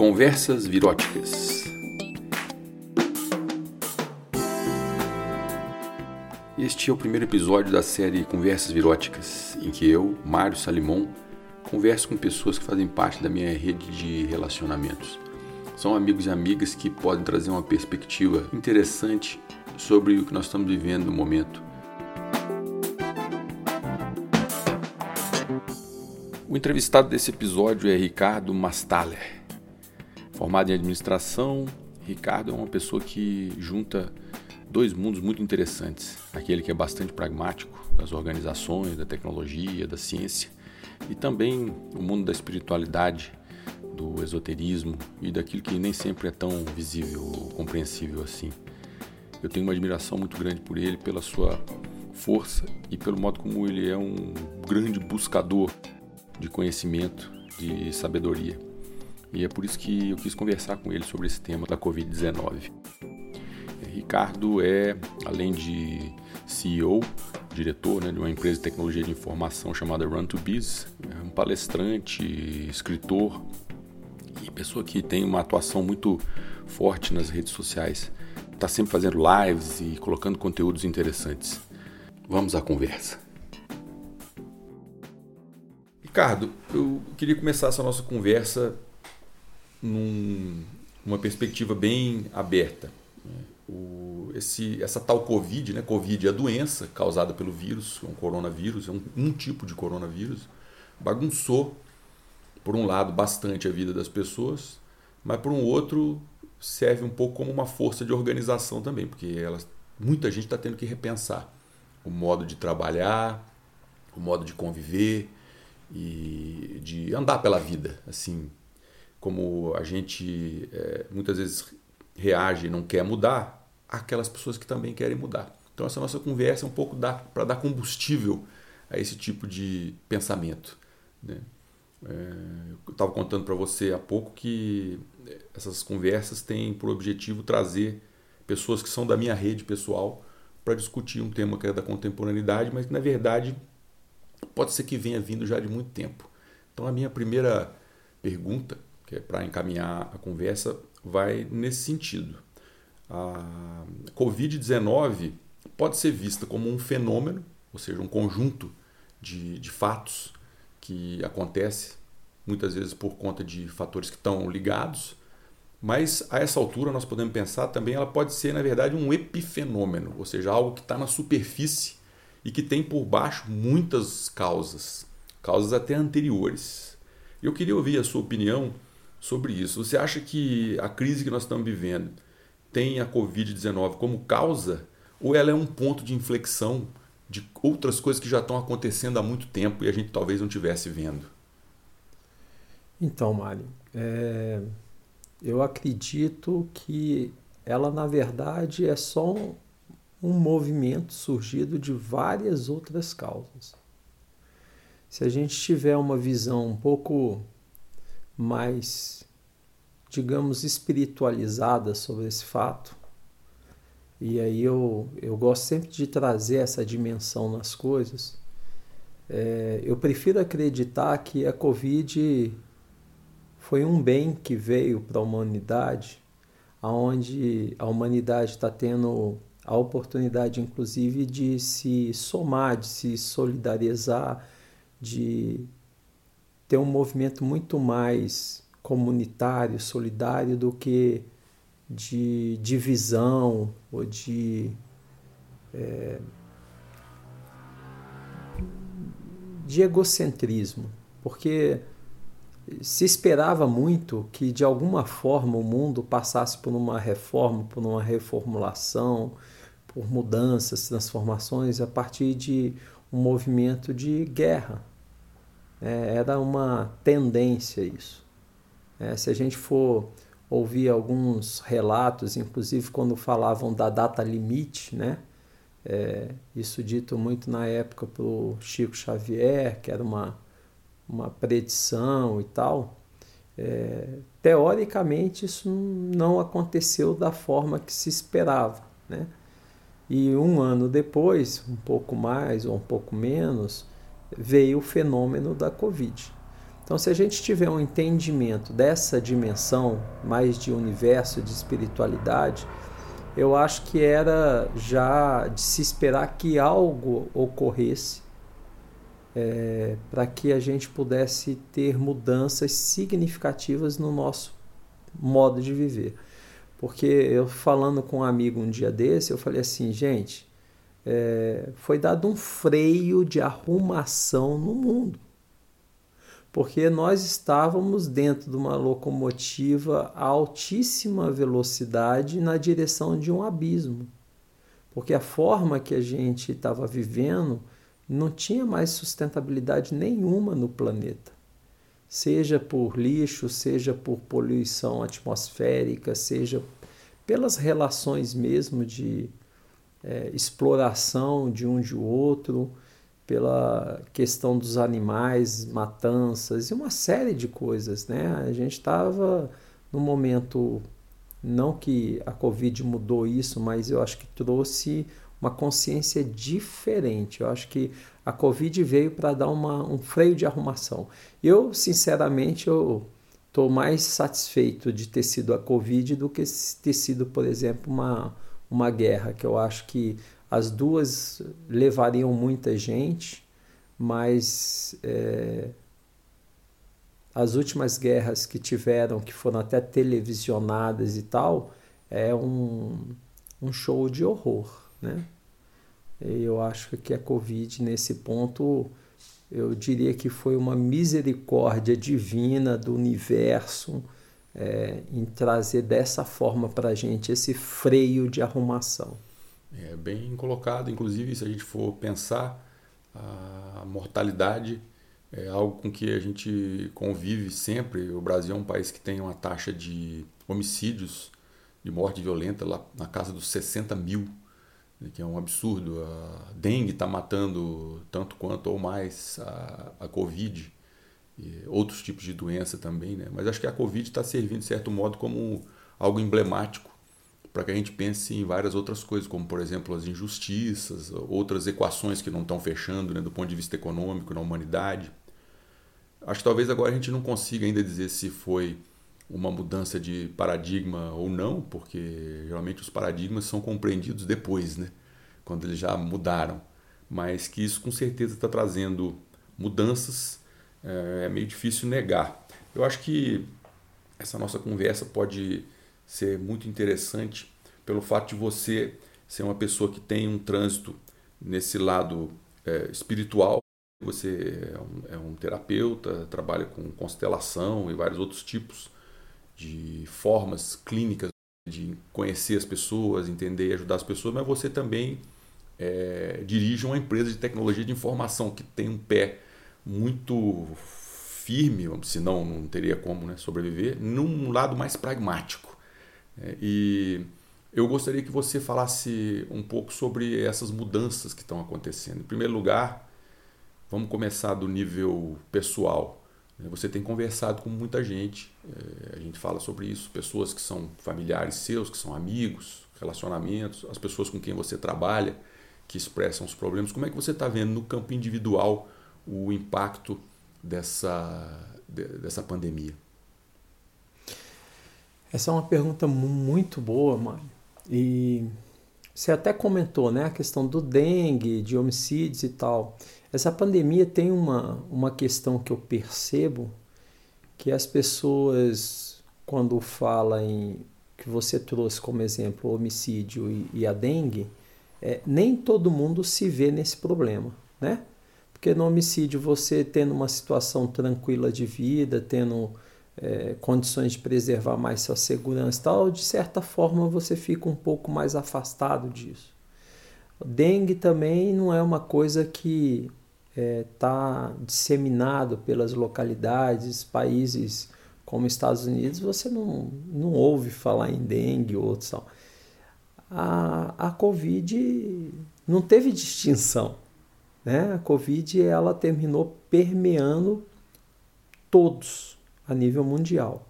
Conversas Viróticas. Este é o primeiro episódio da série Conversas Viróticas, em que eu, Mário Salimon, converso com pessoas que fazem parte da minha rede de relacionamentos. São amigos e amigas que podem trazer uma perspectiva interessante sobre o que nós estamos vivendo no momento. O entrevistado desse episódio é Ricardo Mastaler. Formado em administração, Ricardo é uma pessoa que junta dois mundos muito interessantes. Aquele que é bastante pragmático, das organizações, da tecnologia, da ciência, e também o mundo da espiritualidade, do esoterismo e daquilo que nem sempre é tão visível ou compreensível assim. Eu tenho uma admiração muito grande por ele, pela sua força e pelo modo como ele é um grande buscador de conhecimento, de sabedoria. E é por isso que eu quis conversar com ele sobre esse tema da Covid-19. Ricardo é, além de CEO, diretor né, de uma empresa de tecnologia de informação chamada Run2Biz, é um palestrante, escritor e pessoa que tem uma atuação muito forte nas redes sociais. Está sempre fazendo lives e colocando conteúdos interessantes. Vamos à conversa. Ricardo, eu queria começar essa nossa conversa num, numa perspectiva bem aberta. O, esse, essa tal Covid, né? Covid é a doença causada pelo vírus, um coronavírus, é um, um tipo de coronavírus, bagunçou, por um lado, bastante a vida das pessoas, mas por um outro, serve um pouco como uma força de organização também, porque muita gente está tendo que repensar o modo de trabalhar, o modo de conviver e de andar pela vida, assim como a gente é, muitas vezes reage e não quer mudar, aquelas pessoas que também querem mudar. Então essa nossa conversa é um pouco para dar combustível a esse tipo de pensamento. Né? É, eu estava contando para você há pouco que essas conversas têm por objetivo trazer pessoas que são da minha rede pessoal para discutir um tema que é da contemporaneidade, mas que na verdade pode ser que venha vindo já de muito tempo. Então a minha primeira pergunta, que é para encaminhar a conversa, vai nesse sentido. A Covid-19 pode ser vista como um fenômeno, ou seja, um conjunto de, de fatos que acontece muitas vezes por conta de fatores que estão ligados, mas a essa altura nós podemos pensar também ela pode ser na verdade um epifenômeno, ou seja, algo que está na superfície e que tem por baixo muitas causas, causas até anteriores. Eu queria ouvir a sua opinião sobre isso. Você acha que a crise que nós estamos vivendo tem a Covid-19 como causa ou ela é um ponto de inflexão de outras coisas que já estão acontecendo há muito tempo e a gente talvez não estivesse vendo? Então, Mário, é... eu acredito que ela, na verdade, é só um, um movimento surgido de várias outras causas. Se a gente tiver uma visão um pouco mais, digamos, espiritualizada sobre esse fato. E aí eu, eu gosto sempre de trazer essa dimensão nas coisas. É, eu prefiro acreditar que a Covid foi um bem que veio para a humanidade, aonde a humanidade está tendo a oportunidade, inclusive, de se somar, de se solidarizar, de ter um movimento muito mais comunitário, solidário do que de divisão ou de é, de egocentrismo, porque se esperava muito que de alguma forma o mundo passasse por uma reforma, por uma reformulação, por mudanças, transformações a partir de um movimento de guerra, é, era uma tendência isso. É, se a gente for ouvir alguns relatos, inclusive quando falavam da data limite, né? É, isso dito muito na época o Chico Xavier, que era uma, uma predição e tal. É, teoricamente, isso não aconteceu da forma que se esperava. Né? E um ano depois, um pouco mais ou um pouco menos, veio o fenômeno da Covid. Então, se a gente tiver um entendimento dessa dimensão, mais de universo, de espiritualidade, eu acho que era já de se esperar que algo ocorresse é, para que a gente pudesse ter mudanças significativas no nosso modo de viver. Porque eu falando com um amigo um dia desse, eu falei assim, gente, é, foi dado um freio de arrumação no mundo. Porque nós estávamos dentro de uma locomotiva a altíssima velocidade na direção de um abismo. Porque a forma que a gente estava vivendo não tinha mais sustentabilidade nenhuma no planeta seja por lixo, seja por poluição atmosférica, seja pelas relações mesmo de é, exploração de um de outro, pela questão dos animais, matanças e uma série de coisas, né? A gente estava no momento não que a Covid mudou isso, mas eu acho que trouxe uma consciência diferente. Eu acho que a Covid veio para dar uma, um freio de arrumação. Eu, sinceramente, eu estou mais satisfeito de ter sido a Covid do que ter sido, por exemplo, uma, uma guerra, que eu acho que as duas levariam muita gente, mas é, as últimas guerras que tiveram, que foram até televisionadas e tal, é um, um show de horror né? Eu acho que a Covid, nesse ponto, eu diria que foi uma misericórdia divina do universo é, em trazer dessa forma para a gente esse freio de arrumação. É bem colocado, inclusive, se a gente for pensar, a mortalidade é algo com que a gente convive sempre. O Brasil é um país que tem uma taxa de homicídios, de morte violenta, lá na casa dos 60 mil que é um absurdo. A dengue está matando tanto quanto ou mais a, a Covid, outros tipos de doença também, né? mas acho que a Covid está servindo, de certo modo, como algo emblemático para que a gente pense em várias outras coisas, como, por exemplo, as injustiças, outras equações que não estão fechando né, do ponto de vista econômico na humanidade. Acho que talvez agora a gente não consiga ainda dizer se foi uma mudança de paradigma ou não, porque geralmente os paradigmas são compreendidos depois, né? quando eles já mudaram. Mas que isso com certeza está trazendo mudanças, é, é meio difícil negar. Eu acho que essa nossa conversa pode ser muito interessante pelo fato de você ser uma pessoa que tem um trânsito nesse lado é, espiritual. Você é um, é um terapeuta, trabalha com constelação e vários outros tipos de formas clínicas de conhecer as pessoas, entender e ajudar as pessoas, mas você também é, dirige uma empresa de tecnologia de informação que tem um pé muito firme, senão não teria como né, sobreviver, num lado mais pragmático. É, e eu gostaria que você falasse um pouco sobre essas mudanças que estão acontecendo. Em primeiro lugar, vamos começar do nível pessoal. Né, você tem conversado com muita gente, é, a gente fala sobre isso, pessoas que são familiares seus, que são amigos, relacionamentos, as pessoas com quem você trabalha, que expressam os problemas. Como é que você está vendo no campo individual o impacto dessa, dessa pandemia? Essa é uma pergunta muito boa, Mário. E você até comentou né, a questão do dengue, de homicídios e tal. Essa pandemia tem uma, uma questão que eu percebo que as pessoas, quando fala em que você trouxe como exemplo o homicídio e, e a dengue, é, nem todo mundo se vê nesse problema, né? Porque no homicídio você tendo uma situação tranquila de vida, tendo é, condições de preservar mais sua segurança e tal, de certa forma você fica um pouco mais afastado disso. Dengue também não é uma coisa que está é, tá disseminado pelas localidades, países como Estados Unidos, você não, não ouve falar em dengue ou outros. A, a Covid não teve distinção. Né? A Covid ela terminou permeando todos a nível mundial.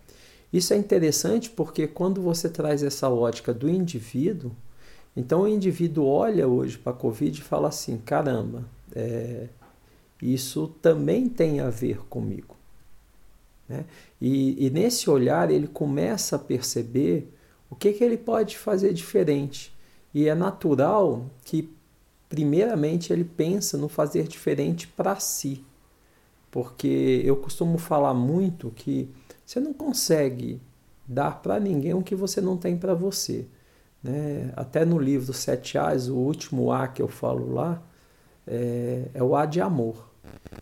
Isso é interessante porque quando você traz essa ótica do indivíduo, então o indivíduo olha hoje para a Covid e fala assim: caramba, é, isso também tem a ver comigo. Né? E, e, nesse olhar ele começa a perceber o que, que ele pode fazer diferente. E é natural que, primeiramente, ele pensa no fazer diferente para si. Porque eu costumo falar muito que você não consegue dar para ninguém o que você não tem para você. Né? Até no livro Sete A's, o último A que eu falo lá, é, é o A de amor.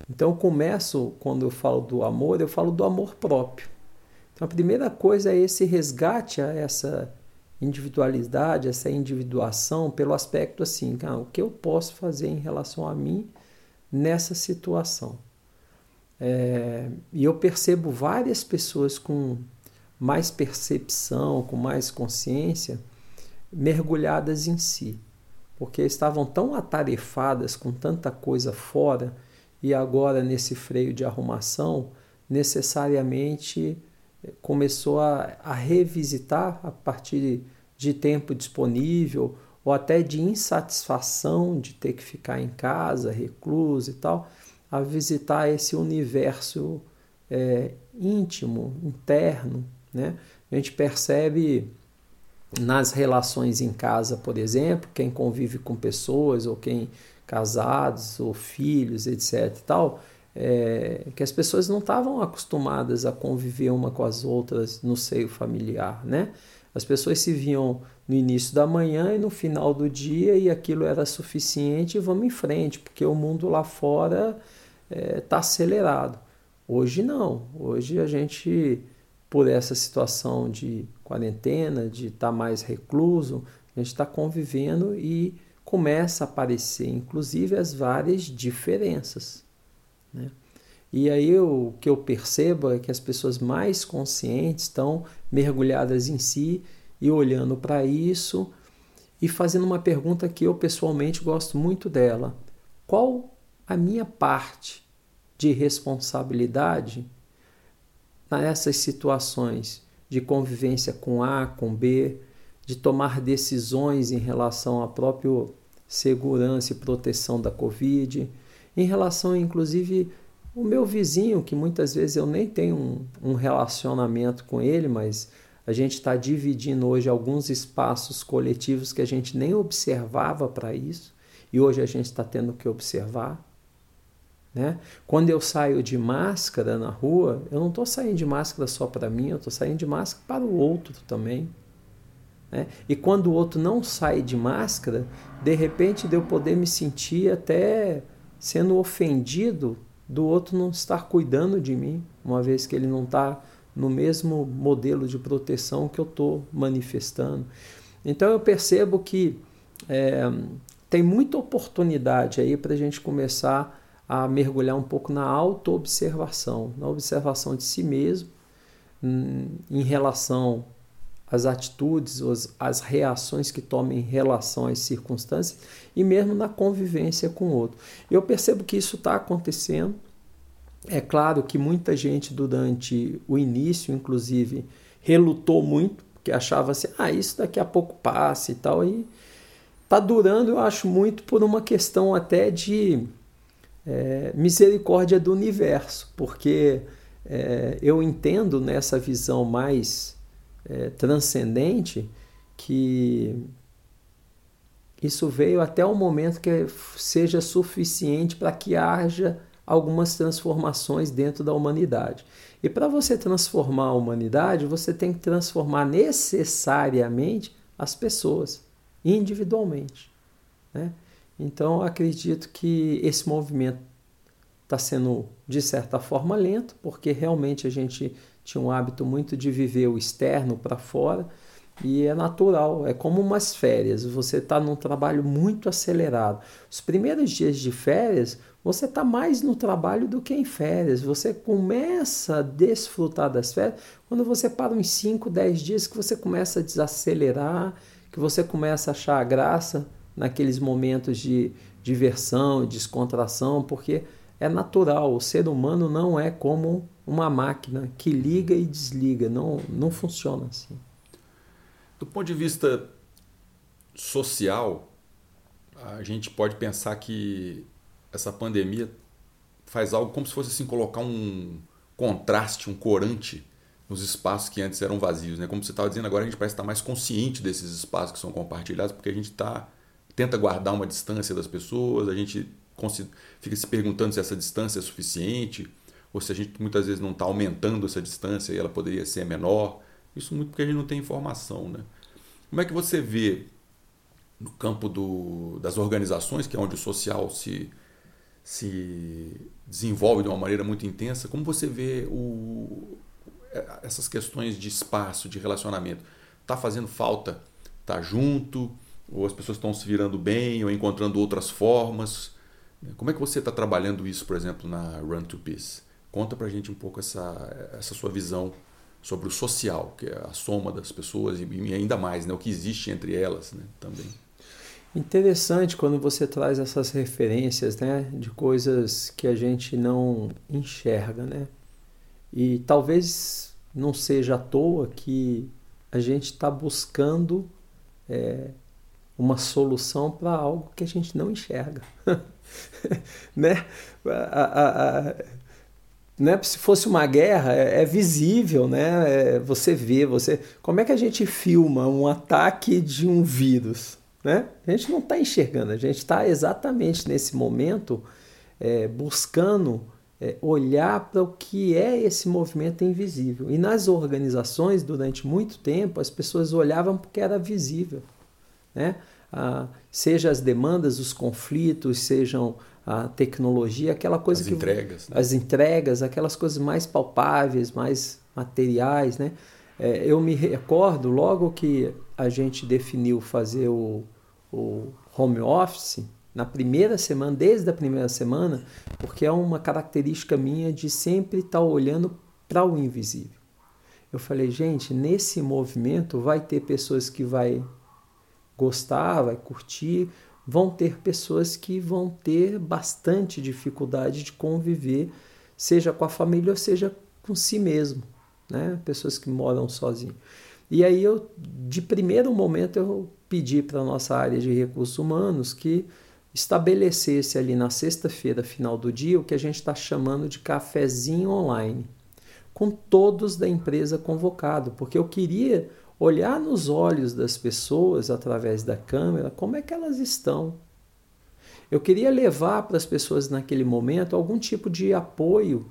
Então eu começo, quando eu falo do amor, eu falo do amor próprio. Então a primeira coisa é esse resgate a essa individualidade, essa individuação pelo aspecto assim, ah, o que eu posso fazer em relação a mim nessa situação. É, e eu percebo várias pessoas com mais percepção, com mais consciência, mergulhadas em si, porque estavam tão atarefadas com tanta coisa fora e agora nesse freio de arrumação, necessariamente começou a, a revisitar a partir de tempo disponível ou até de insatisfação de ter que ficar em casa, recluso e tal, a visitar esse universo é, íntimo, interno. Né? A gente percebe nas relações em casa, por exemplo, quem convive com pessoas ou quem casados ou filhos, etc. e tal, é, que as pessoas não estavam acostumadas a conviver uma com as outras no seio familiar, né? As pessoas se viam no início da manhã e no final do dia e aquilo era suficiente vamos em frente, porque o mundo lá fora está é, tá acelerado. Hoje não. Hoje a gente, por essa situação de quarentena, de estar tá mais recluso, a gente está convivendo e começa a aparecer, inclusive, as várias diferenças. Né? E aí o que eu percebo é que as pessoas mais conscientes estão mergulhadas em si e olhando para isso e fazendo uma pergunta que eu pessoalmente gosto muito dela. Qual a minha parte de responsabilidade nessas situações de convivência com A, com B, de tomar decisões em relação à própria segurança e proteção da Covid, em relação, inclusive, o meu vizinho, que muitas vezes eu nem tenho um, um relacionamento com ele, mas a gente está dividindo hoje alguns espaços coletivos que a gente nem observava para isso, e hoje a gente está tendo que observar. Né? Quando eu saio de máscara na rua, eu não estou saindo de máscara só para mim, eu estou saindo de máscara para o outro também. Né? E quando o outro não sai de máscara, de repente de eu poder me sentir até sendo ofendido do outro não estar cuidando de mim, uma vez que ele não está no mesmo modelo de proteção que eu estou manifestando. Então eu percebo que é, tem muita oportunidade aí para a gente começar a mergulhar um pouco na auto-observação, na observação de si mesmo hum, em relação as atitudes, as, as reações que toma em relação às circunstâncias e mesmo na convivência com o outro. Eu percebo que isso está acontecendo. É claro que muita gente durante o início, inclusive, relutou muito, porque achava assim, ah, isso daqui a pouco passa e tal. E está durando, eu acho, muito por uma questão até de é, misericórdia do universo, porque é, eu entendo nessa visão mais é, transcendente que isso veio até o momento que seja suficiente para que haja algumas transformações dentro da humanidade. E para você transformar a humanidade, você tem que transformar necessariamente as pessoas, individualmente. Né? Então, acredito que esse movimento está sendo, de certa forma, lento, porque realmente a gente tinha um hábito muito de viver o externo para fora e é natural, é como umas férias. Você está num trabalho muito acelerado. Os primeiros dias de férias, você está mais no trabalho do que em férias. Você começa a desfrutar das férias quando você para uns 5, 10 dias que você começa a desacelerar, que você começa a achar a graça naqueles momentos de diversão, descontração, porque é natural. O ser humano não é como uma máquina que liga e desliga. Não, não funciona assim. Do ponto de vista social, a gente pode pensar que essa pandemia faz algo como se fosse assim colocar um, contraste, um corante nos espaços que antes eram vazios. Né? Como você estava dizendo, agora a gente parece estar mais consciente desses espaços que são compartilhados, porque a gente tá, tenta guardar uma distância das pessoas, a gente fica se perguntando se essa distância é suficiente, ou se a gente muitas vezes não está aumentando essa distância e ela poderia ser menor. Isso muito porque a gente não tem informação. Né? Como é que você vê no campo do, das organizações, que é onde o social se, se desenvolve de uma maneira muito intensa, como você vê o, essas questões de espaço, de relacionamento? Está fazendo falta estar tá junto? Ou as pessoas estão se virando bem, ou encontrando outras formas? Como é que você está trabalhando isso, por exemplo, na Run to Peace? Conta para a gente um pouco essa, essa sua visão sobre o social, que é a soma das pessoas e ainda mais né, o que existe entre elas né, também. Interessante quando você traz essas referências né, de coisas que a gente não enxerga. Né? E talvez não seja à toa que a gente está buscando é, uma solução para algo que a gente não enxerga. né? A, a, a, né? Se fosse uma guerra, é, é visível, né? É, você vê, você. Como é que a gente filma um ataque de um vírus? Né? A gente não está enxergando, a gente está exatamente nesse momento é, buscando é, olhar para o que é esse movimento invisível. E nas organizações, durante muito tempo, as pessoas olhavam porque era visível. Né? Ah, seja as demandas, os conflitos, sejam a tecnologia, aquela coisa as que entregas, né? as entregas, aquelas coisas mais palpáveis, mais materiais, né? É, eu me recordo logo que a gente definiu fazer o, o home office na primeira semana, desde a primeira semana, porque é uma característica minha de sempre estar olhando para o invisível. Eu falei, gente, nesse movimento vai ter pessoas que vai gostar, vai curtir, vão ter pessoas que vão ter bastante dificuldade de conviver, seja com a família ou seja com si mesmo, né? Pessoas que moram sozinhos. E aí eu, de primeiro momento, eu pedi para a nossa área de recursos humanos que estabelecesse ali na sexta-feira, final do dia, o que a gente está chamando de cafezinho online, com todos da empresa convocado, porque eu queria olhar nos olhos das pessoas através da câmera como é que elas estão. Eu queria levar para as pessoas naquele momento algum tipo de apoio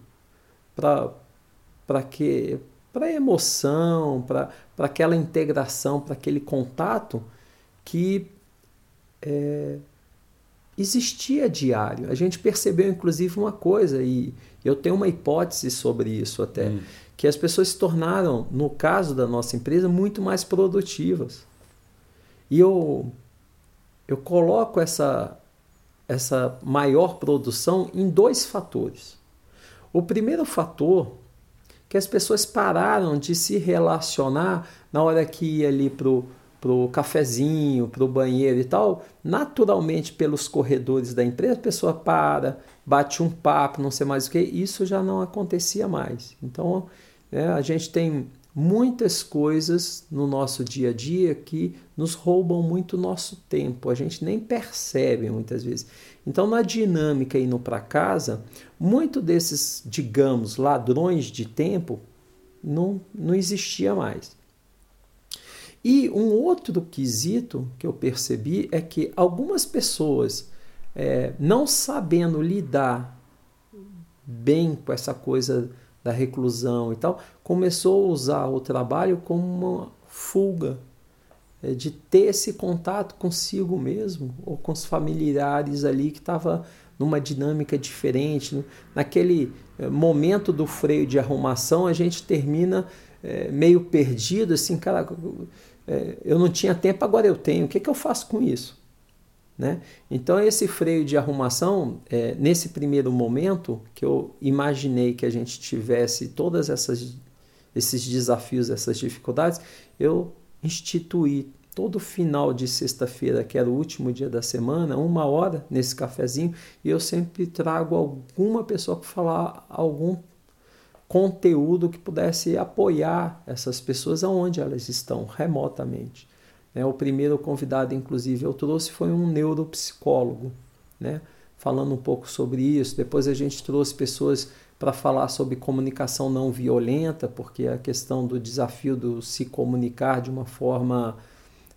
para que para emoção, para aquela integração, para aquele contato que é, existia diário. A gente percebeu, inclusive, uma coisa, e eu tenho uma hipótese sobre isso até, hum. Que as pessoas se tornaram, no caso da nossa empresa, muito mais produtivas. E eu, eu coloco essa, essa maior produção em dois fatores. O primeiro fator que as pessoas pararam de se relacionar na hora que ia ali pro pro cafezinho, pro banheiro e tal, naturalmente pelos corredores da empresa a pessoa para, bate um papo, não sei mais o que, isso já não acontecia mais. Então é, a gente tem muitas coisas no nosso dia a dia que nos roubam muito nosso tempo, a gente nem percebe muitas vezes. Então, na dinâmica indo para casa, muito desses, digamos, ladrões de tempo não, não existia mais. E um outro quesito que eu percebi é que algumas pessoas, é, não sabendo lidar bem com essa coisa da reclusão e tal, começou a usar o trabalho como uma fuga é, de ter esse contato consigo mesmo ou com os familiares ali que estava numa dinâmica diferente. Naquele é, momento do freio de arrumação, a gente termina é, meio perdido, assim, cara, é, eu não tinha tempo, agora eu tenho, o que, que eu faço com isso? Né? Então, esse freio de arrumação, é, nesse primeiro momento que eu imaginei que a gente tivesse todas esses desafios, essas dificuldades, eu instituí todo final de sexta-feira, que era o último dia da semana, uma hora nesse cafezinho, e eu sempre trago alguma pessoa para falar algum conteúdo que pudesse apoiar essas pessoas aonde elas estão, remotamente. Né? O primeiro convidado, inclusive, eu trouxe foi um neuropsicólogo, né? falando um pouco sobre isso. Depois a gente trouxe pessoas para falar sobre comunicação não violenta, porque a questão do desafio do se comunicar de uma forma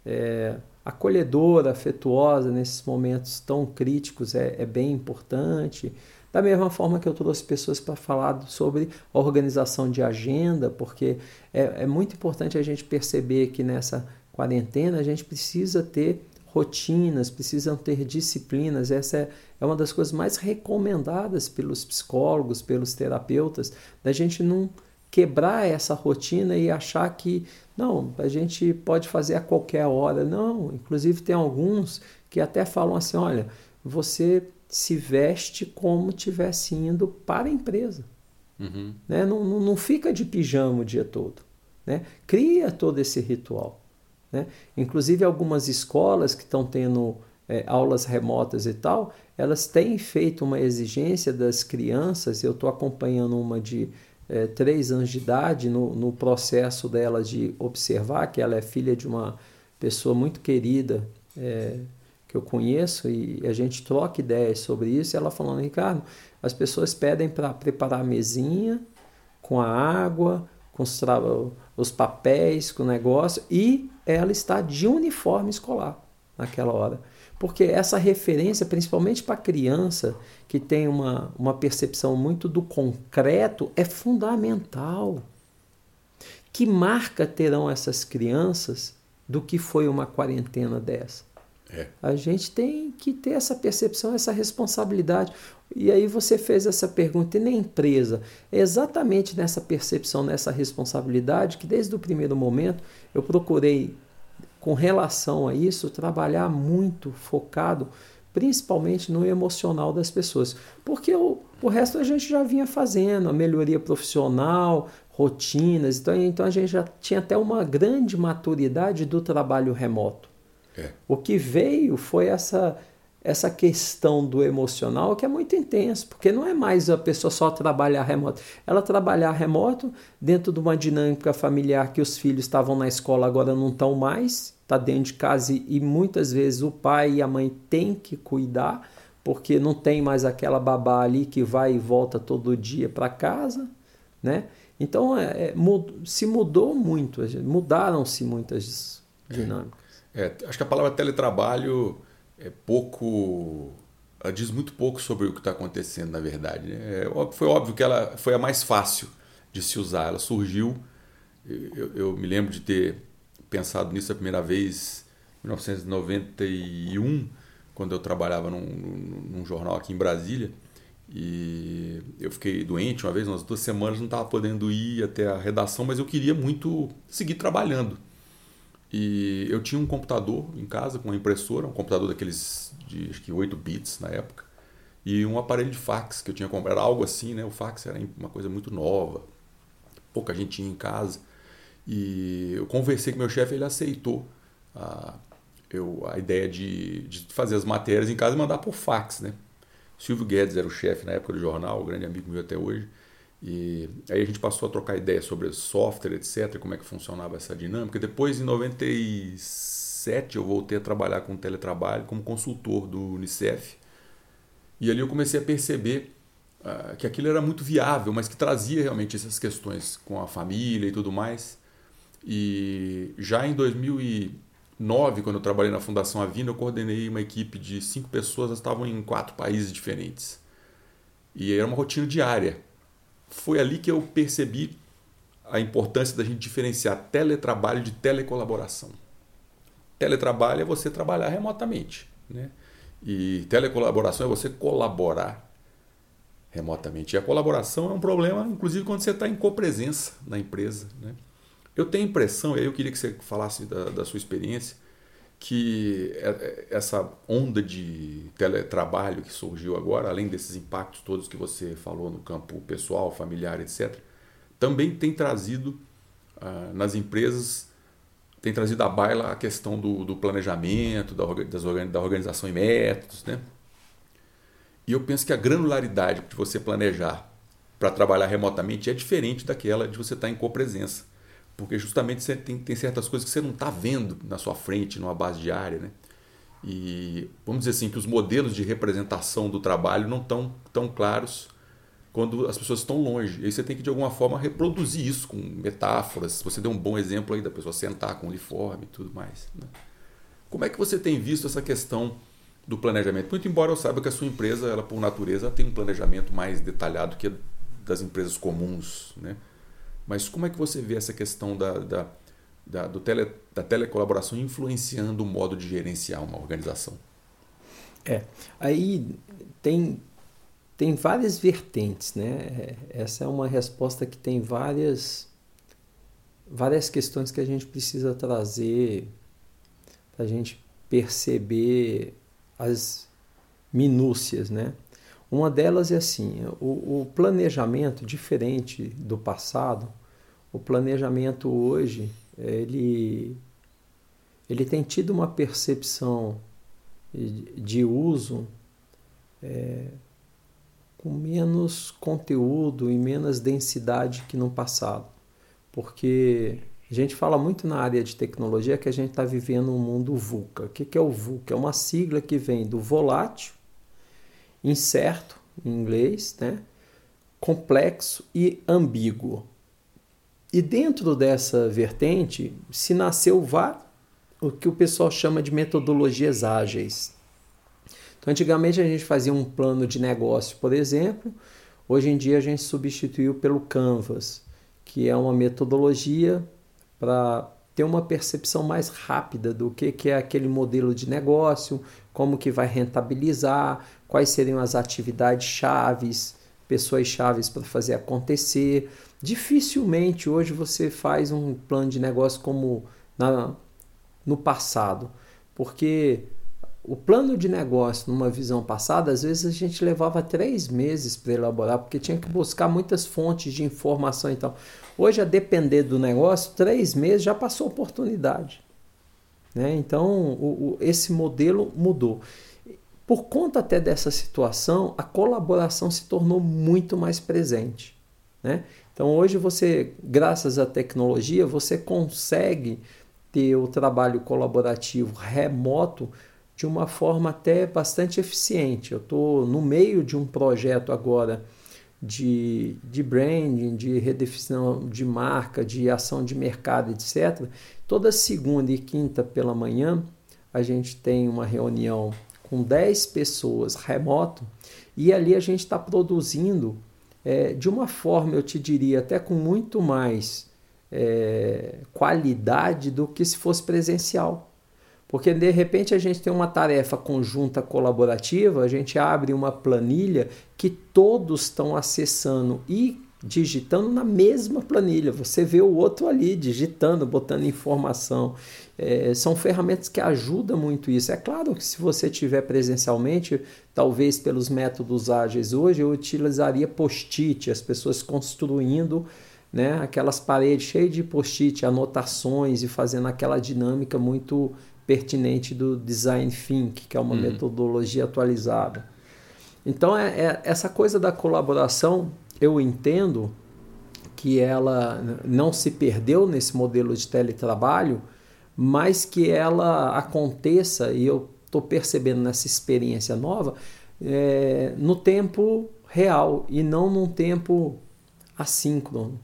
é, acolhedora, afetuosa nesses momentos tão críticos é, é bem importante. Da mesma forma que eu trouxe pessoas para falar sobre organização de agenda, porque é, é muito importante a gente perceber que nessa quarentena a gente precisa ter rotinas, precisam ter disciplinas. Essa é, é uma das coisas mais recomendadas pelos psicólogos, pelos terapeutas, da gente não quebrar essa rotina e achar que não, a gente pode fazer a qualquer hora. Não, inclusive tem alguns que até falam assim: olha, você se veste como tivesse indo para a empresa. Uhum. Né? Não, não, não, fica de pijama o dia todo. Né? Cria todo esse ritual. Né? Inclusive, algumas escolas que estão tendo é, aulas remotas e tal, elas têm feito uma exigência das crianças. Eu estou acompanhando uma de é, três anos de idade no, no processo dela de observar que ela é filha de uma pessoa muito querida é, que eu conheço e a gente troca ideias sobre isso. Ela falando, Ricardo, as pessoas pedem para preparar a mesinha com a água, com os, os papéis, com o negócio, e ela está de uniforme escolar naquela hora. Porque essa referência, principalmente para criança que tem uma, uma percepção muito do concreto, é fundamental. Que marca terão essas crianças do que foi uma quarentena dessa? É. A gente tem que ter essa percepção, essa responsabilidade. E aí você fez essa pergunta, e na empresa? É exatamente nessa percepção, nessa responsabilidade que desde o primeiro momento eu procurei, com relação a isso, trabalhar muito focado principalmente no emocional das pessoas. Porque o, o resto a gente já vinha fazendo, a melhoria profissional, rotinas, então, então a gente já tinha até uma grande maturidade do trabalho remoto. É. O que veio foi essa essa questão do emocional que é muito intenso, porque não é mais a pessoa só trabalhar remoto. Ela trabalhar remoto dentro de uma dinâmica familiar que os filhos estavam na escola agora não estão mais, está dentro de casa e, e muitas vezes o pai e a mãe têm que cuidar, porque não tem mais aquela babá ali que vai e volta todo dia para casa, né? Então é, é, mud, se mudou muito, mudaram-se muitas dinâmicas. É, acho que a palavra teletrabalho é pouco. Ela diz muito pouco sobre o que está acontecendo, na verdade. Né? É, foi óbvio que ela foi a mais fácil de se usar. Ela surgiu. Eu, eu me lembro de ter pensado nisso a primeira vez em 1991, quando eu trabalhava num, num jornal aqui em Brasília. E eu fiquei doente uma vez, umas duas semanas, não estava podendo ir até a redação, mas eu queria muito seguir trabalhando. E eu tinha um computador em casa com uma impressora, um computador daqueles de acho que 8 bits na época, e um aparelho de fax que eu tinha comprado, algo assim, né? O fax era uma coisa muito nova, pouca gente tinha em casa. E eu conversei com meu chefe, ele aceitou a, eu, a ideia de, de fazer as matérias em casa e mandar por fax, né? Silvio Guedes era o chefe na época do jornal, grande amigo meu até hoje. E aí a gente passou a trocar ideias sobre software, etc., como é que funcionava essa dinâmica. Depois, em 97, eu voltei a trabalhar com teletrabalho como consultor do Unicef. E ali eu comecei a perceber uh, que aquilo era muito viável, mas que trazia realmente essas questões com a família e tudo mais. E já em 2009, quando eu trabalhei na Fundação Avina, eu coordenei uma equipe de cinco pessoas, elas estavam em quatro países diferentes. E era uma rotina diária foi ali que eu percebi a importância da gente diferenciar teletrabalho de telecolaboração. Teletrabalho é você trabalhar remotamente, né? E telecolaboração é você colaborar remotamente. E a colaboração é um problema, inclusive, quando você está em copresença na empresa. Né? Eu tenho a impressão, e aí eu queria que você falasse da, da sua experiência, que é, é, essa onda de teletrabalho que surgiu agora, além desses impactos todos que você falou no campo pessoal, familiar, etc., também tem trazido ah, nas empresas, tem trazido à baila a questão do, do planejamento, da, das, da organização e métodos. Né? E eu penso que a granularidade de você planejar para trabalhar remotamente é diferente daquela de você estar em copresença porque justamente você tem, tem certas coisas que você não está vendo na sua frente, numa base diária. Né? E vamos dizer assim, que os modelos de representação do trabalho não estão tão claros quando as pessoas estão longe. E aí você tem que, de alguma forma, reproduzir isso com metáforas. Você deu um bom exemplo aí da pessoa sentar com uniforme e tudo mais. Né? Como é que você tem visto essa questão do planejamento? Muito embora eu saiba que a sua empresa, ela por natureza, tem um planejamento mais detalhado que das empresas comuns. Né? Mas como é que você vê essa questão da, da, da, do tele, da telecolaboração influenciando o modo de gerenciar uma organização? É, aí tem tem várias vertentes, né? Essa é uma resposta que tem várias várias questões que a gente precisa trazer para a gente perceber as minúcias, né? Uma delas é assim, o, o planejamento diferente do passado, o planejamento hoje ele ele tem tido uma percepção de uso é, com menos conteúdo e menos densidade que no passado. Porque a gente fala muito na área de tecnologia que a gente está vivendo um mundo VUCA. O que é o VUCA? É uma sigla que vem do volátil, incerto, em inglês, né? complexo e ambíguo. E dentro dessa vertente se nasceu o que o pessoal chama de metodologias ágeis. Então, antigamente a gente fazia um plano de negócio, por exemplo. Hoje em dia a gente substituiu pelo Canvas, que é uma metodologia para ter uma percepção mais rápida do que, que é aquele modelo de negócio, como que vai rentabilizar, quais seriam as atividades chaves, pessoas chaves para fazer acontecer. Dificilmente hoje você faz um plano de negócio como na, no passado, porque o plano de negócio, numa visão passada, às vezes a gente levava três meses para elaborar, porque tinha que buscar muitas fontes de informação e tal. Hoje, a depender do negócio, três meses já passou oportunidade. Né? Então, o, o, esse modelo mudou. Por conta até dessa situação, a colaboração se tornou muito mais presente. Né? Então, hoje você, graças à tecnologia, você consegue ter o trabalho colaborativo remoto de uma forma até bastante eficiente. Eu estou no meio de um projeto agora de, de branding, de redefinição de marca, de ação de mercado, etc. Toda segunda e quinta pela manhã a gente tem uma reunião com 10 pessoas remoto e ali a gente está produzindo é, de uma forma, eu te diria, até com muito mais é, qualidade do que se fosse presencial. Porque de repente a gente tem uma tarefa conjunta colaborativa, a gente abre uma planilha que todos estão acessando e digitando na mesma planilha. Você vê o outro ali digitando, botando informação. É, são ferramentas que ajudam muito isso. É claro que se você tiver presencialmente, talvez pelos métodos ágeis hoje, eu utilizaria post-it, as pessoas construindo né, aquelas paredes cheias de post-it, anotações e fazendo aquela dinâmica muito pertinente do design think, que é uma uhum. metodologia atualizada. Então, é, é, essa coisa da colaboração, eu entendo que ela não se perdeu nesse modelo de teletrabalho, mas que ela aconteça, e eu estou percebendo nessa experiência nova, é, no tempo real e não num tempo assíncrono.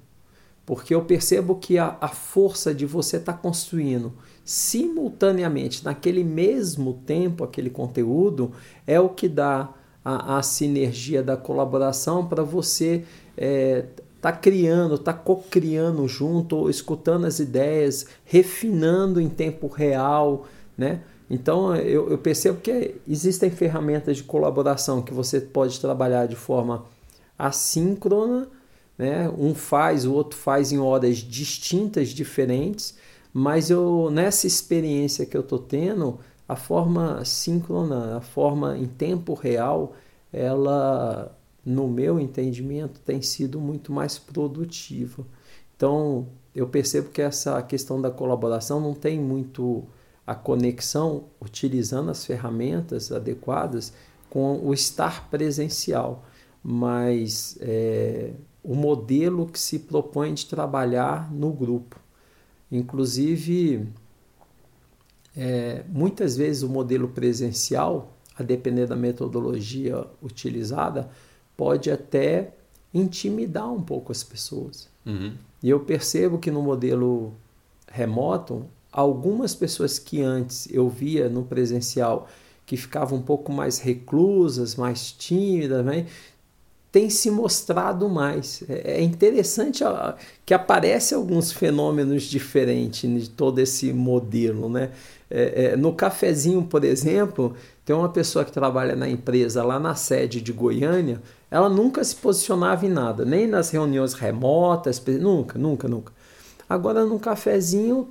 Porque eu percebo que a, a força de você estar tá construindo simultaneamente, naquele mesmo tempo, aquele conteúdo, é o que dá a, a sinergia da colaboração para você é, tá criando, tá co-criando junto, escutando as ideias, refinando em tempo real, né? Então eu, eu, percebo que existem ferramentas de colaboração que você pode trabalhar de forma assíncrona, né? Um faz, o outro faz em horas distintas, diferentes, mas eu nessa experiência que eu estou tendo, a forma síncrona, a forma em tempo real, ela, no meu entendimento, tem sido muito mais produtiva. Então, eu percebo que essa questão da colaboração não tem muito a conexão utilizando as ferramentas adequadas com o estar presencial, mas é, o modelo que se propõe de trabalhar no grupo. Inclusive, é, muitas vezes o modelo presencial, a depender da metodologia utilizada, pode até intimidar um pouco as pessoas. Uhum. E eu percebo que no modelo remoto, algumas pessoas que antes eu via no presencial que ficavam um pouco mais reclusas, mais tímidas, né? Tem se mostrado mais. É, é interessante que aparecem alguns fenômenos diferentes de todo esse modelo. Né? É, é, no cafezinho, por exemplo, tem uma pessoa que trabalha na empresa lá na sede de Goiânia, ela nunca se posicionava em nada, nem nas reuniões remotas, nunca, nunca, nunca. Agora no cafezinho,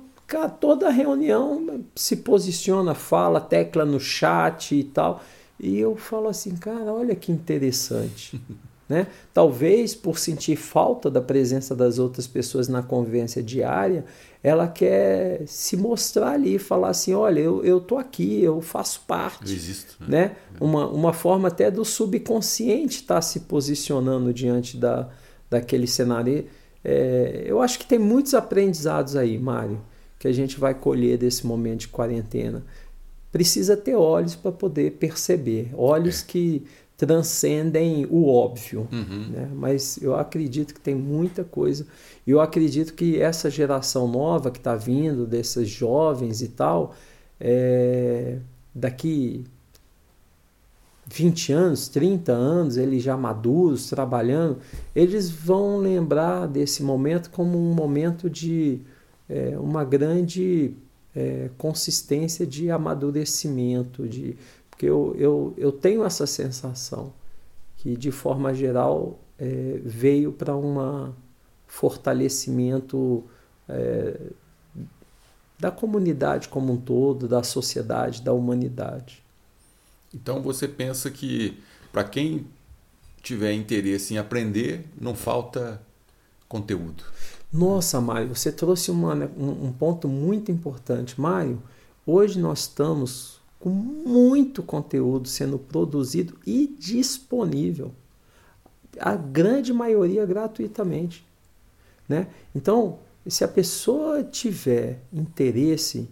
toda reunião se posiciona, fala, tecla no chat e tal. E eu falo assim, cara, olha que interessante. né? Talvez por sentir falta da presença das outras pessoas na convivência diária, ela quer se mostrar ali, falar assim, olha, eu, eu tô aqui, eu faço parte. Eu existo. Né? né? Uma, uma forma até do subconsciente estar tá se posicionando diante da, daquele cenário. É, eu acho que tem muitos aprendizados aí, Mário, que a gente vai colher desse momento de quarentena. Precisa ter olhos para poder perceber, olhos é. que transcendem o óbvio. Uhum. Né? Mas eu acredito que tem muita coisa. E eu acredito que essa geração nova que está vindo, desses jovens e tal, é, daqui 20 anos, 30 anos, eles já maduros, trabalhando, eles vão lembrar desse momento como um momento de é, uma grande é, consistência de amadurecimento, de porque eu, eu, eu tenho essa sensação que, de forma geral, é, veio para um fortalecimento é, da comunidade como um todo, da sociedade, da humanidade. Então você pensa que para quem tiver interesse em aprender, não falta conteúdo. Nossa, Mário, você trouxe uma, um, um ponto muito importante. Mário, hoje nós estamos com muito conteúdo sendo produzido e disponível. A grande maioria gratuitamente. Né? Então, se a pessoa tiver interesse,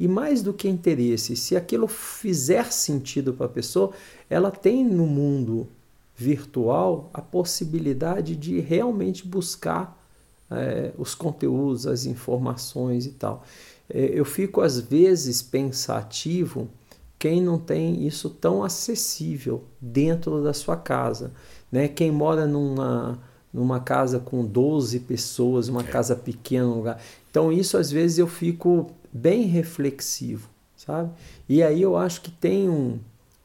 e mais do que interesse, se aquilo fizer sentido para a pessoa, ela tem no mundo virtual a possibilidade de realmente buscar é, os conteúdos, as informações e tal. É, eu fico às vezes pensativo quem não tem isso tão acessível dentro da sua casa. Né? Quem mora numa, numa casa com 12 pessoas, uma é. casa pequena, um lugar. Então, isso às vezes eu fico bem reflexivo, sabe? E aí eu acho que tem um,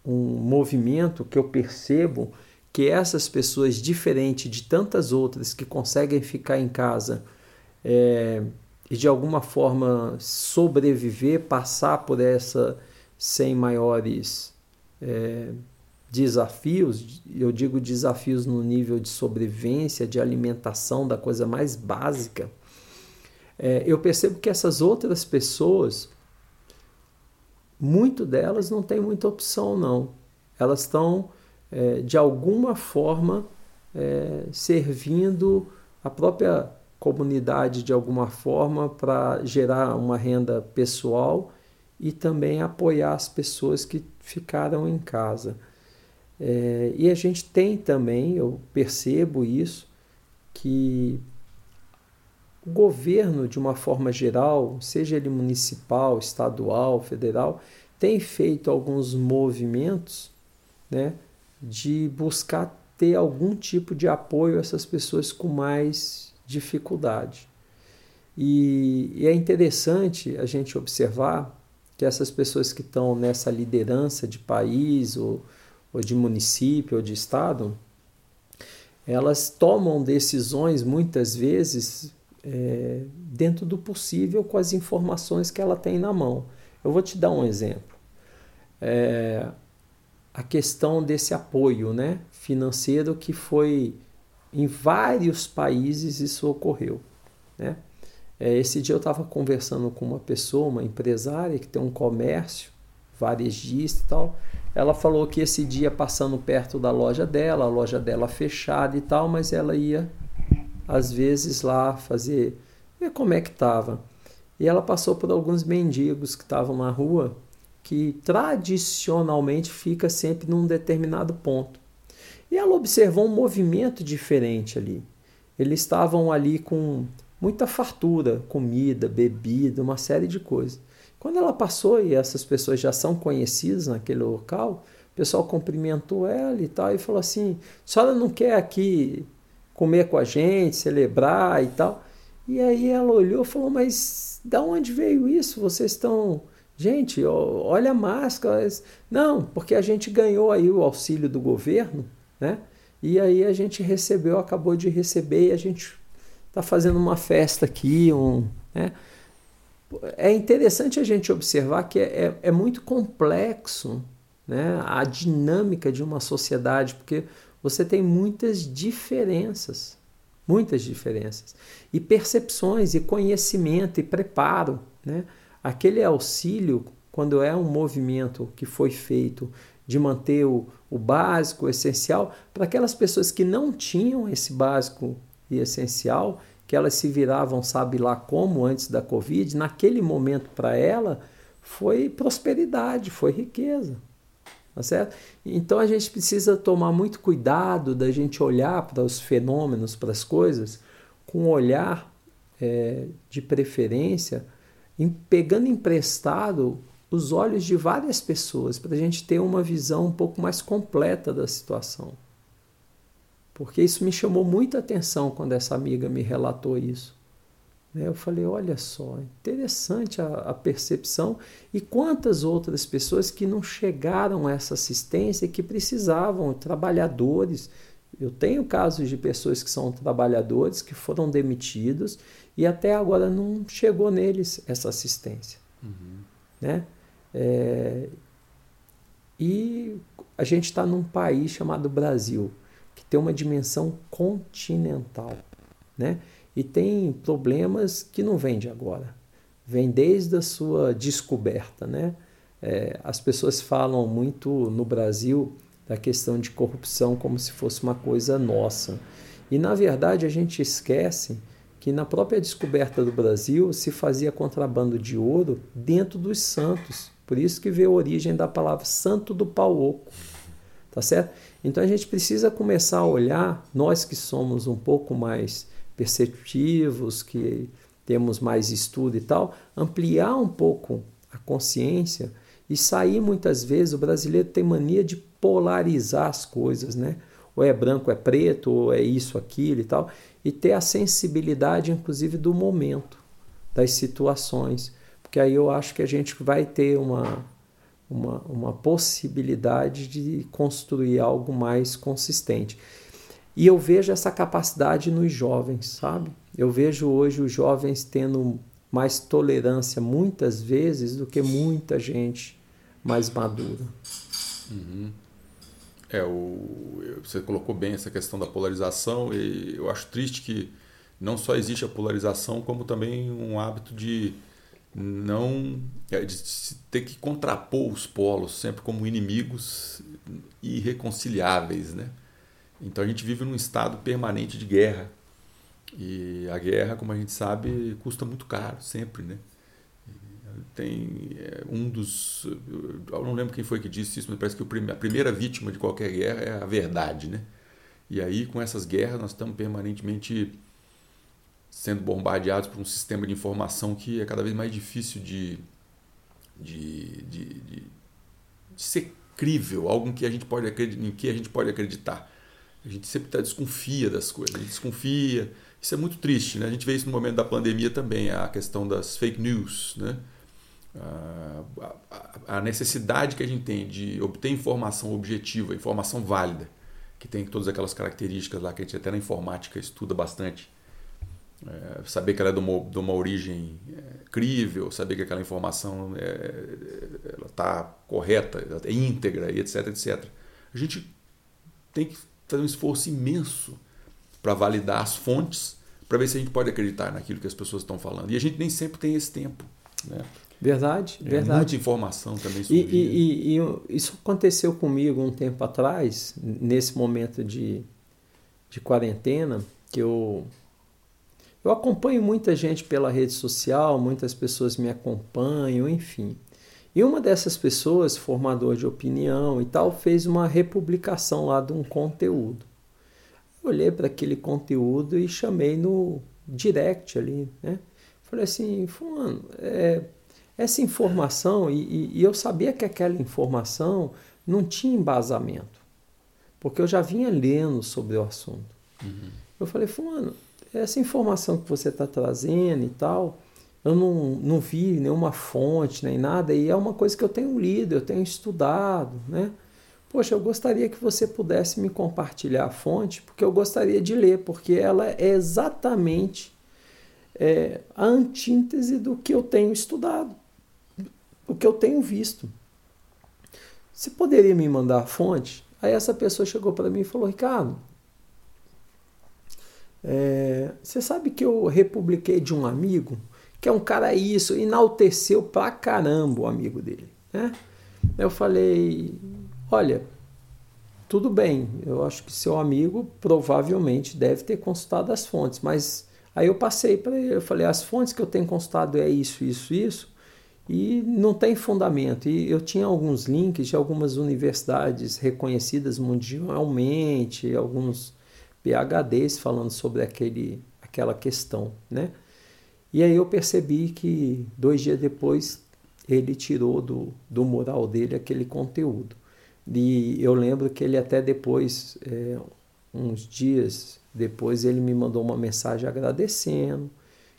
um movimento que eu percebo que essas pessoas, diferente de tantas outras que conseguem ficar em casa é, e de alguma forma sobreviver, passar por essa sem maiores é, desafios, eu digo desafios no nível de sobrevivência, de alimentação, da coisa mais básica, é, eu percebo que essas outras pessoas, muito delas não tem muita opção, não. Elas estão, é, de alguma forma, é, servindo a própria comunidade de alguma forma para gerar uma renda pessoal e também apoiar as pessoas que ficaram em casa. É, e a gente tem também, eu percebo isso, que o governo, de uma forma geral, seja ele municipal, estadual, federal, tem feito alguns movimentos né, de buscar ter algum tipo de apoio a essas pessoas com mais dificuldade. E, e é interessante a gente observar que essas pessoas que estão nessa liderança de país ou, ou de município ou de estado, elas tomam decisões muitas vezes é, dentro do possível com as informações que ela tem na mão. Eu vou te dar um exemplo. É, a questão desse apoio né, financeiro que foi em vários países isso ocorreu. Né? É, esse dia eu estava conversando com uma pessoa, uma empresária que tem um comércio, varejista e tal. Ela falou que esse dia passando perto da loja dela, a loja dela fechada e tal, mas ela ia às vezes lá fazer ver como é que estava. E ela passou por alguns mendigos que estavam na rua, que tradicionalmente fica sempre num determinado ponto. E ela observou um movimento diferente ali. Eles estavam ali com muita fartura, comida, bebida, uma série de coisas. Quando ela passou e essas pessoas já são conhecidas naquele local, o pessoal cumprimentou ela e tal e falou assim: a senhora não quer aqui comer com a gente, celebrar e tal? E aí ela olhou e falou: Mas da onde veio isso? Vocês estão. Gente, olha a máscara. Não, porque a gente ganhou aí o auxílio do governo, né? E aí a gente recebeu, acabou de receber e a gente está fazendo uma festa aqui, um, né? É interessante a gente observar que é, é, é muito complexo né, a dinâmica de uma sociedade, porque você tem muitas diferenças, muitas diferenças, e percepções, e conhecimento, e preparo. Né? Aquele auxílio, quando é um movimento que foi feito de manter o, o básico, o essencial, para aquelas pessoas que não tinham esse básico e essencial, que elas se viravam, sabe lá como, antes da Covid, naquele momento para ela foi prosperidade, foi riqueza. Tá certo? Então a gente precisa tomar muito cuidado da gente olhar para os fenômenos, para as coisas, com um olhar é, de preferência, em, pegando emprestado os olhos de várias pessoas, para a gente ter uma visão um pouco mais completa da situação. Porque isso me chamou muita atenção quando essa amiga me relatou isso. Né? Eu falei, olha só, interessante a, percepção e quantas outras pessoas que não chegaram a essa assistência e que precisavam, trabalhadores. Eu tenho casos de pessoas que são trabalhadores que foram demitidos e até agora não chegou neles essa assistência. Uhum. Né? É, e a gente está num país chamado Brasil que tem uma dimensão continental, né? E tem problemas que não vêm de agora, vem desde a sua descoberta, né? É, as pessoas falam muito no Brasil da questão de corrupção como se fosse uma coisa nossa. E na verdade a gente esquece que na própria descoberta do Brasil se fazia contrabando de ouro dentro dos santos. Por isso que veio a origem da palavra santo do pau oco. Tá certo? Então a gente precisa começar a olhar, nós que somos um pouco mais perceptivos, que temos mais estudo e tal, ampliar um pouco a consciência e sair muitas vezes. O brasileiro tem mania de polarizar as coisas, né? Ou é branco, é preto, ou é isso, aquilo e tal, e ter a sensibilidade, inclusive, do momento, das situações, porque aí eu acho que a gente vai ter uma uma, uma possibilidade de construir algo mais consistente. E eu vejo essa capacidade nos jovens, sabe? Eu vejo hoje os jovens tendo mais tolerância muitas vezes do que muita gente mais madura. Uhum. É, o, você colocou bem essa questão da polarização e eu acho triste que não só existe a polarização, como também um hábito de não é, de ter que contrapor os polos sempre como inimigos irreconciliáveis, né? Então a gente vive num estado permanente de guerra e a guerra, como a gente sabe, custa muito caro sempre, né? Tem é, um dos, eu não lembro quem foi que disse isso, mas parece que a primeira vítima de qualquer guerra é a verdade, né? E aí com essas guerras nós estamos permanentemente sendo bombardeados por um sistema de informação que é cada vez mais difícil de, de, de, de, de ser crível, algo que a gente pode acreditar, em que a gente pode acreditar. A gente sempre tá, desconfia das coisas, a gente desconfia. Isso é muito triste, né? A gente vê isso no momento da pandemia também, a questão das fake news, né? A necessidade que a gente tem de obter informação objetiva, informação válida, que tem todas aquelas características lá que a gente até na informática estuda bastante é, saber que ela é de uma, de uma origem é, crível, saber que aquela informação é, está correta, é íntegra e etc, etc. A gente tem que fazer um esforço imenso para validar as fontes, para ver se a gente pode acreditar naquilo que as pessoas estão falando. E a gente nem sempre tem esse tempo. Né? Verdade, é, verdade. Muita informação também sobre e, e, e, isso aconteceu comigo um tempo atrás, nesse momento de, de quarentena, que eu eu acompanho muita gente pela rede social, muitas pessoas me acompanham, enfim. E uma dessas pessoas, formador de opinião e tal, fez uma republicação lá de um conteúdo. Eu olhei para aquele conteúdo e chamei no direct ali, né? Falei assim, fulano, é, essa informação, e, e, eu sabia que aquela informação não tinha embasamento, porque eu já vinha lendo sobre o assunto. Uhum. Eu falei, fulano, essa informação que você está trazendo e tal, eu não, não vi nenhuma fonte nem nada, e é uma coisa que eu tenho lido, eu tenho estudado, né? Poxa, eu gostaria que você pudesse me compartilhar a fonte, porque eu gostaria de ler, porque ela é exatamente é, a antítese do que eu tenho estudado, do que eu tenho visto. Você poderia me mandar a fonte? Aí essa pessoa chegou para mim e falou: Ricardo, é, você sabe que eu republiquei de um amigo, que é um cara isso, enalteceu pra caramba o amigo dele. Né? Eu falei, olha, tudo bem, eu acho que seu amigo provavelmente deve ter consultado as fontes, mas aí eu passei para ele, eu falei, as fontes que eu tenho consultado é isso, isso, isso, e não tem fundamento. E eu tinha alguns links de algumas universidades reconhecidas mundialmente, alguns PhDs falando sobre aquele, aquela questão, né? E aí eu percebi que dois dias depois ele tirou do, do mural dele aquele conteúdo. E eu lembro que ele até depois, é, uns dias depois, ele me mandou uma mensagem agradecendo,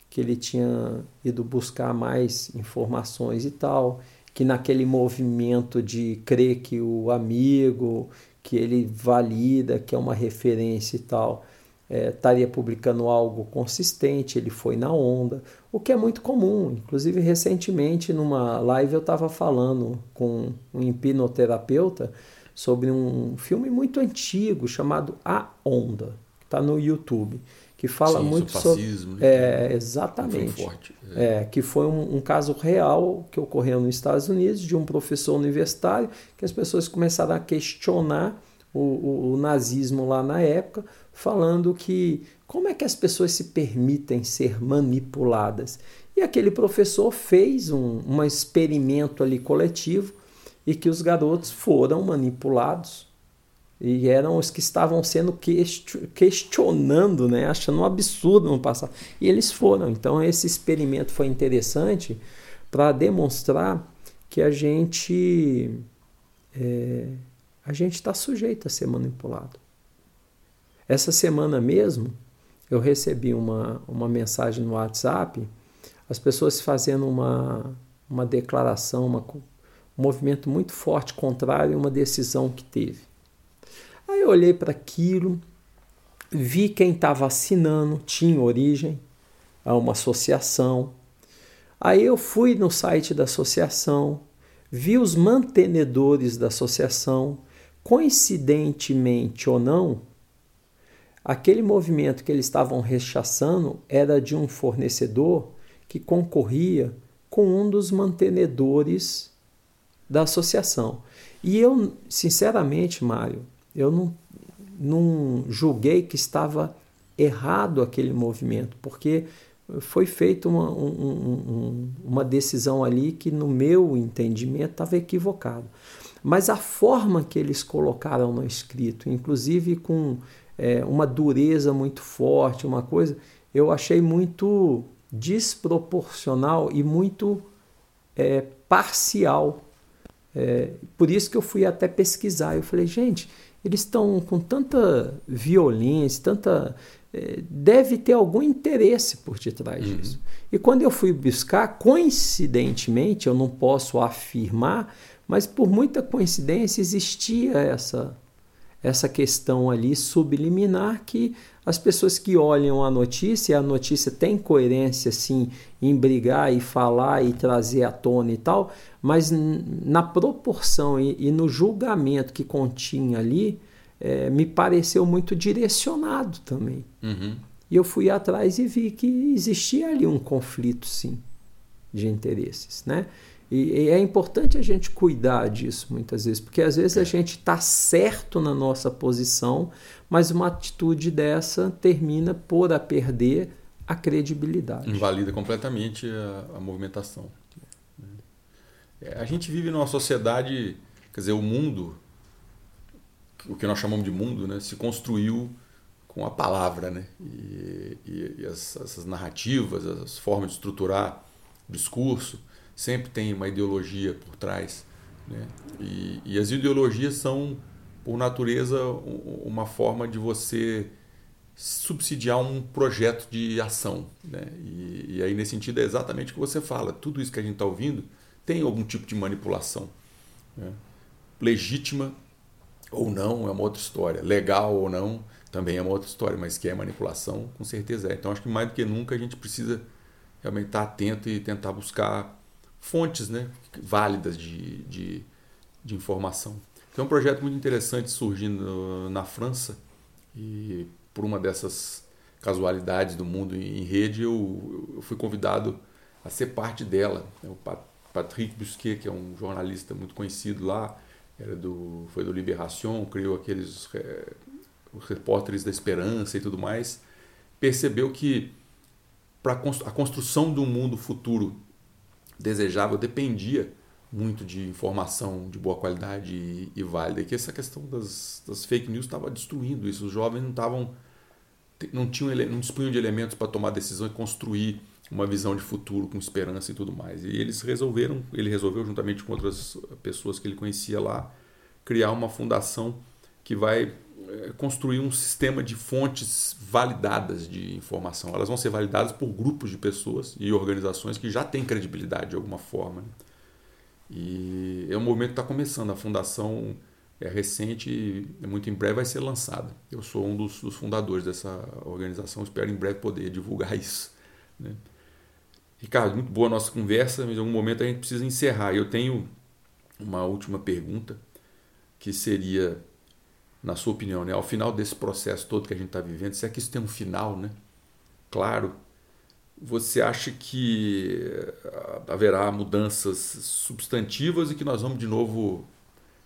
que ele tinha ido buscar mais informações e tal, que naquele movimento de crer que o amigo, que ele valida, que é uma referência e tal, é, estaria publicando algo consistente, ele foi na onda, o que é muito comum. Inclusive, recentemente, numa live, eu estava falando com um hipnoterapeuta sobre um filme muito antigo chamado A Onda, que está no YouTube que fala Sim, muito sobre fascismo, né? é exatamente forte, é. é. que foi um, um, caso real que ocorreu nos Estados Unidos de um professor universitário que as pessoas começaram a questionar o, o, o nazismo lá na época falando que como é que as pessoas se permitem ser manipuladas e aquele professor fez um, um experimento ali coletivo e que os garotos foram manipulados e eram os que estavam sendo questionando, né, achando um absurdo no passado. E eles foram. Então esse experimento foi interessante para demonstrar que a gente é, a gente está sujeito a ser manipulado. Essa semana mesmo eu recebi uma, uma mensagem no WhatsApp, as pessoas fazendo uma, uma declaração, uma, um movimento muito forte contrário a uma decisão que teve. Aí eu olhei para aquilo, vi quem estava assinando, tinha origem a uma associação. Aí eu fui no site da associação, vi os mantenedores da associação, coincidentemente ou não, aquele movimento que eles estavam rechaçando era de um fornecedor que concorria com um dos mantenedores da associação. E eu, sinceramente, Mário, eu não, não julguei que estava errado aquele movimento, porque foi feita uma, um, um, uma decisão ali que, no meu entendimento, estava equivocada. Mas a forma que eles colocaram no escrito, inclusive com é, uma dureza muito forte, uma coisa, eu achei muito desproporcional e muito é, parcial. É, por isso que eu fui até pesquisar. Eu falei, gente, eles estão com tanta violência, tanta. É, deve ter algum interesse por detrás uhum. disso. E quando eu fui buscar, coincidentemente, eu não posso afirmar, mas por muita coincidência existia essa essa questão ali subliminar que as pessoas que olham a notícia, a notícia tem coerência sim em brigar e falar e trazer à tona e tal, mas na proporção e, e no julgamento que continha ali, é, me pareceu muito direcionado também. Uhum. E eu fui atrás e vi que existia ali um conflito sim de interesses, né? E, e, é importante a gente cuidar disso muitas vezes, porque às vezes é. a gente está certo na nossa posição, mas uma atitude dessa termina por a perder a credibilidade. Invalida completamente a, a movimentação. É, a gente vive numa sociedade, quer dizer, o mundo, o que nós chamamos de mundo, né, se construiu com a palavra, né? E, e, e as, essas narrativas, as formas de estruturar o discurso, sempre tem uma ideologia por trás, né? E, e as ideologias são, por natureza, uma forma de você subsidiar um projeto de ação, né? E, e aí nesse sentido é exatamente o que você fala. Tudo isso que a gente está ouvindo tem algum tipo de manipulação, né? legítima ou não é uma outra história, legal ou não também é uma outra história, mas que é manipulação, com certeza é. Então acho que mais do que nunca a gente precisa realmente estar atento e tentar buscar fontes né, válidas de, de, de informação. Tem um projeto muito interessante surgindo na França e por uma dessas casualidades do mundo em rede eu, eu fui convidado a ser parte dela. O Patrick Busquet, que é um jornalista muito conhecido lá, era do, foi do Libération, criou aqueles é, os repórteres da esperança e tudo mais, percebeu que para a construção um mundo futuro desejável dependia muito de informação de boa qualidade e, e válida, e que essa questão das, das fake news estava destruindo isso. Os jovens não estavam não tinham não dispunham de elementos para tomar decisão e construir uma visão de futuro com esperança e tudo mais. E eles resolveram, ele resolveu juntamente com outras pessoas que ele conhecia lá, criar uma fundação que vai construir um sistema de fontes validadas de informação. Elas vão ser validadas por grupos de pessoas e organizações que já têm credibilidade de alguma forma. Né? E é um movimento que está começando. A fundação é recente e muito em breve vai ser lançada. Eu sou um dos, dos fundadores dessa organização. Espero em breve poder divulgar isso. Né? Ricardo, muito boa a nossa conversa, mas em algum momento a gente precisa encerrar. Eu tenho uma última pergunta que seria na sua opinião, né, ao final desse processo todo que a gente está vivendo, se é que isso tem um final, né? Claro, você acha que eh, haverá mudanças substantivas e que nós vamos de novo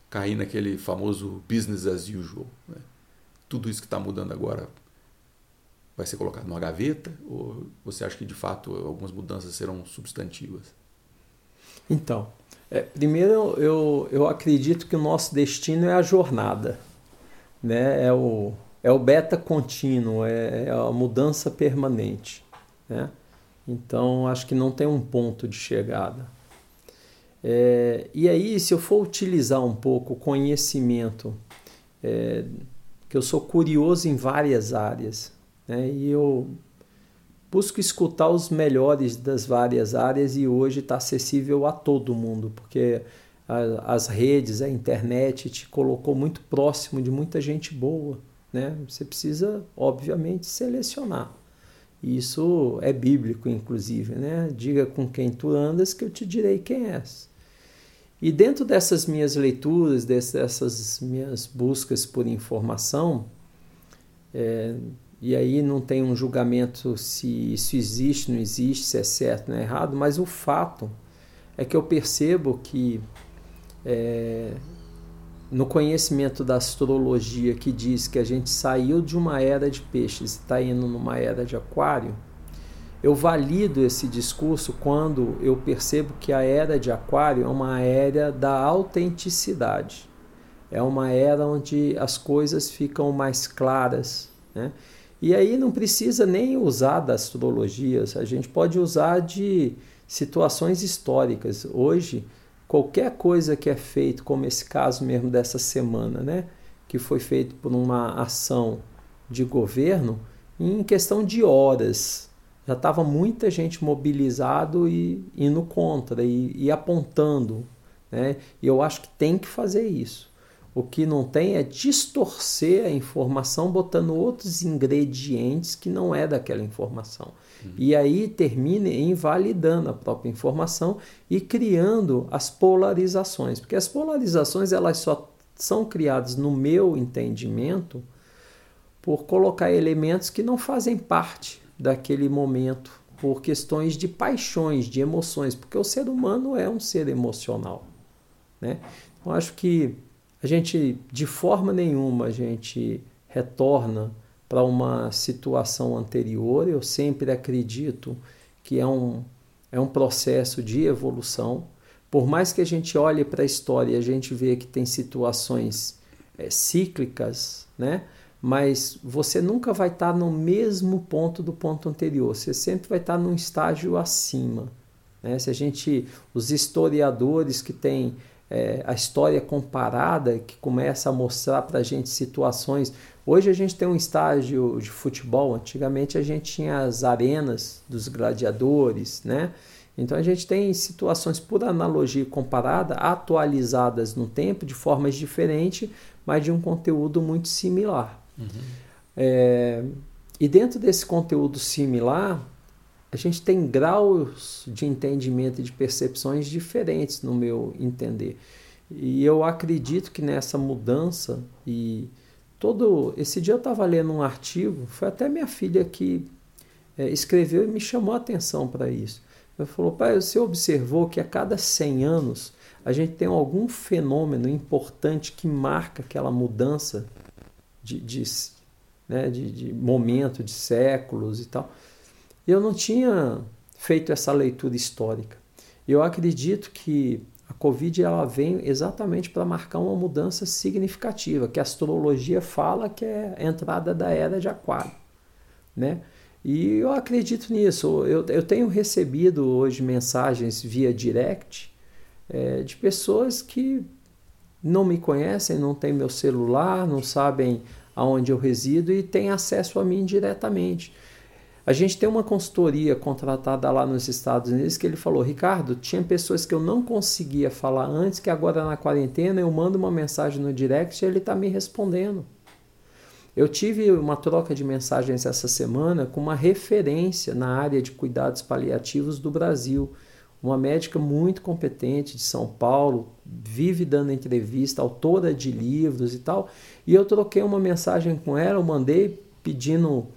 cair naquele famoso business as usual? Né? Tudo isso que está mudando agora vai ser colocado numa gaveta ou você acha que de fato algumas mudanças serão substantivas? Então, é, primeiro eu, eu acredito que o nosso destino é a jornada né, é, o, é o beta contínuo, é, é a mudança permanente. Né? Então, acho que não tem um ponto de chegada. É, e aí, se eu for utilizar um pouco o conhecimento, é, que eu sou curioso em várias áreas, né? e eu busco escutar os melhores das várias áreas e hoje está acessível a todo mundo, porque as redes, a internet te colocou muito próximo de muita gente boa. Né? Você precisa, obviamente, selecionar. Isso é bíblico, inclusive. Né? Diga com quem tu andas, que eu te direi quem és. E dentro dessas minhas leituras, dessas minhas buscas por informação, é, e aí não tem um julgamento se isso existe, não existe, se é certo, não é errado, mas o fato é que eu percebo que é, no conhecimento da astrologia que diz que a gente saiu de uma era de peixes e está indo numa era de aquário, eu valido esse discurso quando eu percebo que a era de aquário é uma era da autenticidade. É uma era onde as coisas ficam mais claras. Né? E aí não precisa nem usar da astrologia, a gente pode usar de situações históricas. Hoje, qualquer coisa que é feito, como esse caso mesmo dessa semana, né, que foi feito por uma ação de governo, em questão de horas já estava muita gente mobilizado e indo contra e, e apontando, né? E eu acho que tem que fazer isso. O que não tem é distorcer a informação botando outros ingredientes que não é daquela informação. Uhum. E aí termina invalidando a própria informação e criando as polarizações, porque as polarizações elas só são criadas no meu entendimento por colocar elementos que não fazem parte daquele momento, por questões de paixões, de emoções, porque o ser humano é um ser emocional, né? Então acho que a gente de forma nenhuma a gente retorna para uma situação anterior. Eu sempre acredito que é um, é um processo de evolução, Por mais que a gente olhe para a história e a gente vê que tem situações é, cíclicas, né? mas você nunca vai estar tá no mesmo ponto do ponto anterior, você sempre vai estar tá num estágio acima. Né? Se a gente, os historiadores que têm é, a história comparada, que começa a mostrar para a gente situações. Hoje a gente tem um estágio de futebol, antigamente a gente tinha as arenas dos gladiadores, né? Então a gente tem situações por analogia comparada, atualizadas no tempo, de formas diferentes, mas de um conteúdo muito similar. Uhum. É, e dentro desse conteúdo similar, a gente tem graus de entendimento e de percepções diferentes, no meu entender. E eu acredito que nessa mudança e todo esse dia eu estava lendo um artigo, foi até minha filha que é, escreveu e me chamou a atenção para isso. Ela falou, pai, você observou que a cada 100 anos a gente tem algum fenômeno importante que marca aquela mudança de, de, né, de, de momento, de séculos e tal. Eu não tinha feito essa leitura histórica. Eu acredito que a Covid ela vem exatamente para marcar uma mudança significativa, que a astrologia fala que é a entrada da era de Aquário, né? E eu acredito nisso. Eu, eu tenho recebido hoje mensagens via direct é, de pessoas que não me conhecem, não têm meu celular, não sabem aonde eu resido e têm acesso a mim diretamente. A gente tem uma consultoria contratada lá nos Estados Unidos que ele falou: Ricardo, tinha pessoas que eu não conseguia falar antes, que agora na quarentena eu mando uma mensagem no direct e ele está me respondendo. Eu tive uma troca de mensagens essa semana com uma referência na área de cuidados paliativos do Brasil. Uma médica muito competente de São Paulo, vive dando entrevista, autora de livros e tal. E eu troquei uma mensagem com ela, eu mandei pedindo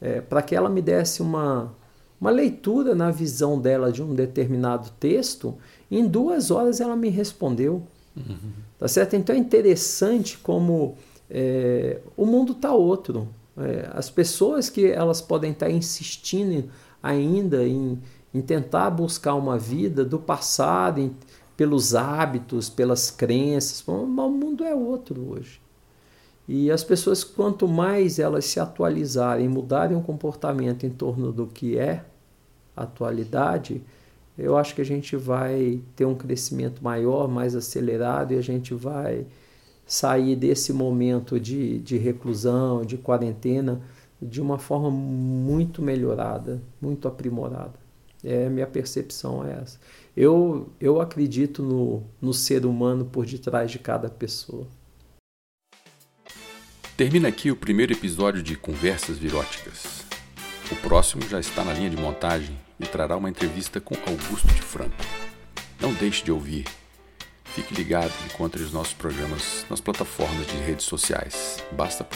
é, para que ela me desse uma, uma leitura na visão dela de um determinado texto. Em duas horas ela me respondeu. Uhum. Tá certo? Então é interessante como é, o mundo está outro. É, as pessoas que elas podem estar tá insistindo ainda em, em tentar buscar uma vida do passado, em, pelos hábitos, pelas crenças, o mundo é outro hoje. E as pessoas, quanto mais elas se atualizarem, mudarem o comportamento em torno do que é atualidade, eu acho que a gente vai ter um crescimento maior, mais acelerado, e a gente vai sair desse momento de, de reclusão, de quarentena, de uma forma muito melhorada, muito aprimorada. É, minha percepção é essa. Eu, eu acredito no, no ser humano por detrás de cada pessoa. Termina aqui o primeiro episódio de Conversas Viróticas. O próximo já está na linha de montagem e trará uma entrevista com Augusto de Franco. Não deixe de ouvir Fique ligado e encontre os nossos programas nas plataformas de redes sociais. Basta procurar